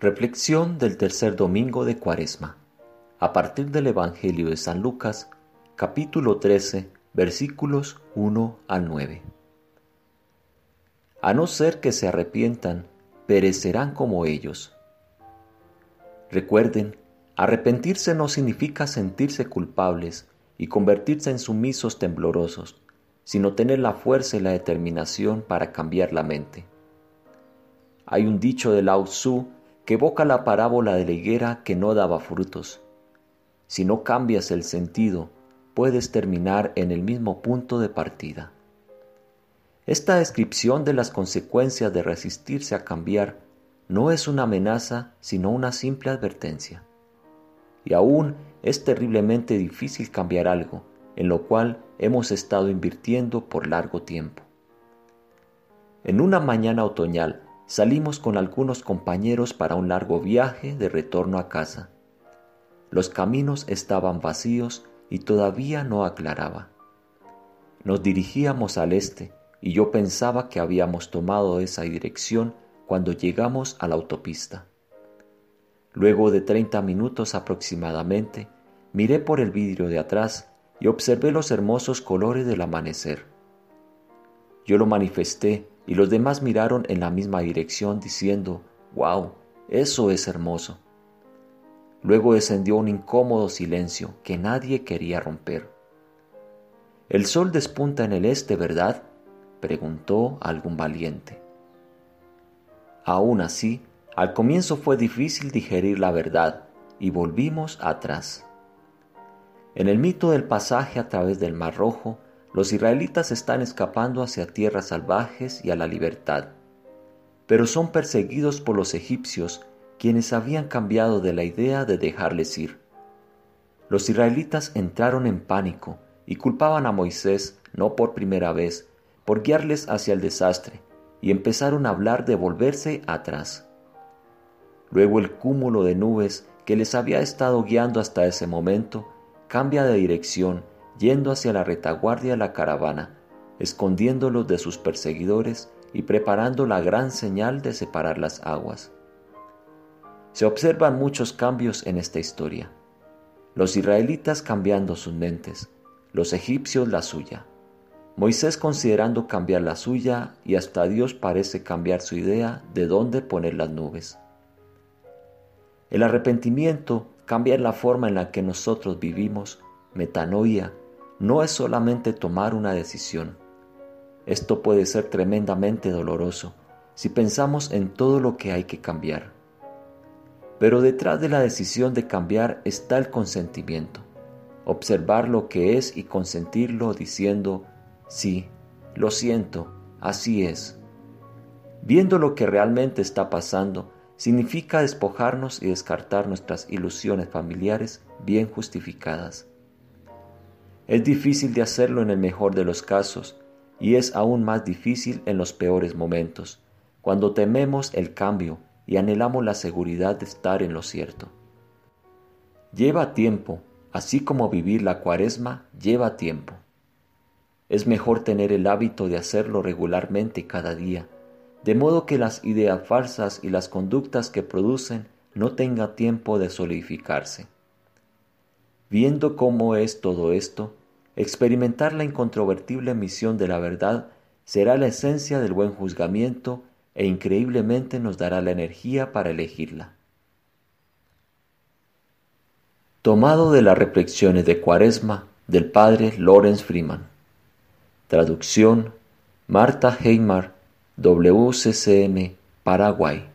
Reflexión del tercer domingo de Cuaresma. A partir del Evangelio de San Lucas, capítulo 13, versículos 1 al 9. A no ser que se arrepientan, perecerán como ellos. Recuerden, arrepentirse no significa sentirse culpables y convertirse en sumisos temblorosos, sino tener la fuerza y la determinación para cambiar la mente. Hay un dicho de Lao Tzu que evoca la parábola de la higuera que no daba frutos. Si no cambias el sentido, puedes terminar en el mismo punto de partida. Esta descripción de las consecuencias de resistirse a cambiar no es una amenaza, sino una simple advertencia. Y aún es terriblemente difícil cambiar algo en lo cual hemos estado invirtiendo por largo tiempo. En una mañana otoñal, salimos con algunos compañeros para un largo viaje de retorno a casa. Los caminos estaban vacíos y todavía no aclaraba. Nos dirigíamos al este y yo pensaba que habíamos tomado esa dirección cuando llegamos a la autopista. Luego de treinta minutos aproximadamente, miré por el vidrio de atrás y observé los hermosos colores del amanecer. Yo lo manifesté y los demás miraron en la misma dirección diciendo, ¡Wow! Eso es hermoso. Luego descendió un incómodo silencio que nadie quería romper. El sol despunta en el este, ¿verdad? preguntó algún valiente. Aún así, al comienzo fue difícil digerir la verdad y volvimos atrás. En el mito del pasaje a través del Mar Rojo, los israelitas están escapando hacia tierras salvajes y a la libertad, pero son perseguidos por los egipcios, quienes habían cambiado de la idea de dejarles ir. Los israelitas entraron en pánico y culpaban a Moisés, no por primera vez, por guiarles hacia el desastre, y empezaron a hablar de volverse atrás. Luego el cúmulo de nubes que les había estado guiando hasta ese momento cambia de dirección yendo hacia la retaguardia de la caravana, escondiéndolos de sus perseguidores y preparando la gran señal de separar las aguas. Se observan muchos cambios en esta historia. Los israelitas cambiando sus mentes, los egipcios la suya. Moisés considerando cambiar la suya y hasta Dios parece cambiar su idea de dónde poner las nubes. El arrepentimiento cambia la forma en la que nosotros vivimos, metanoia, no es solamente tomar una decisión. Esto puede ser tremendamente doloroso si pensamos en todo lo que hay que cambiar. Pero detrás de la decisión de cambiar está el consentimiento. Observar lo que es y consentirlo diciendo, sí, lo siento, así es. Viendo lo que realmente está pasando, significa despojarnos y descartar nuestras ilusiones familiares bien justificadas. Es difícil de hacerlo en el mejor de los casos y es aún más difícil en los peores momentos, cuando tememos el cambio y anhelamos la seguridad de estar en lo cierto. Lleva tiempo, así como vivir la cuaresma lleva tiempo. Es mejor tener el hábito de hacerlo regularmente cada día, de modo que las ideas falsas y las conductas que producen no tengan tiempo de solidificarse. Viendo cómo es todo esto, experimentar la incontrovertible misión de la verdad será la esencia del buen juzgamiento e increíblemente nos dará la energía para elegirla. Tomado de las reflexiones de Cuaresma del padre Lorenz Freeman. Traducción Marta Heimar, WCCM, Paraguay.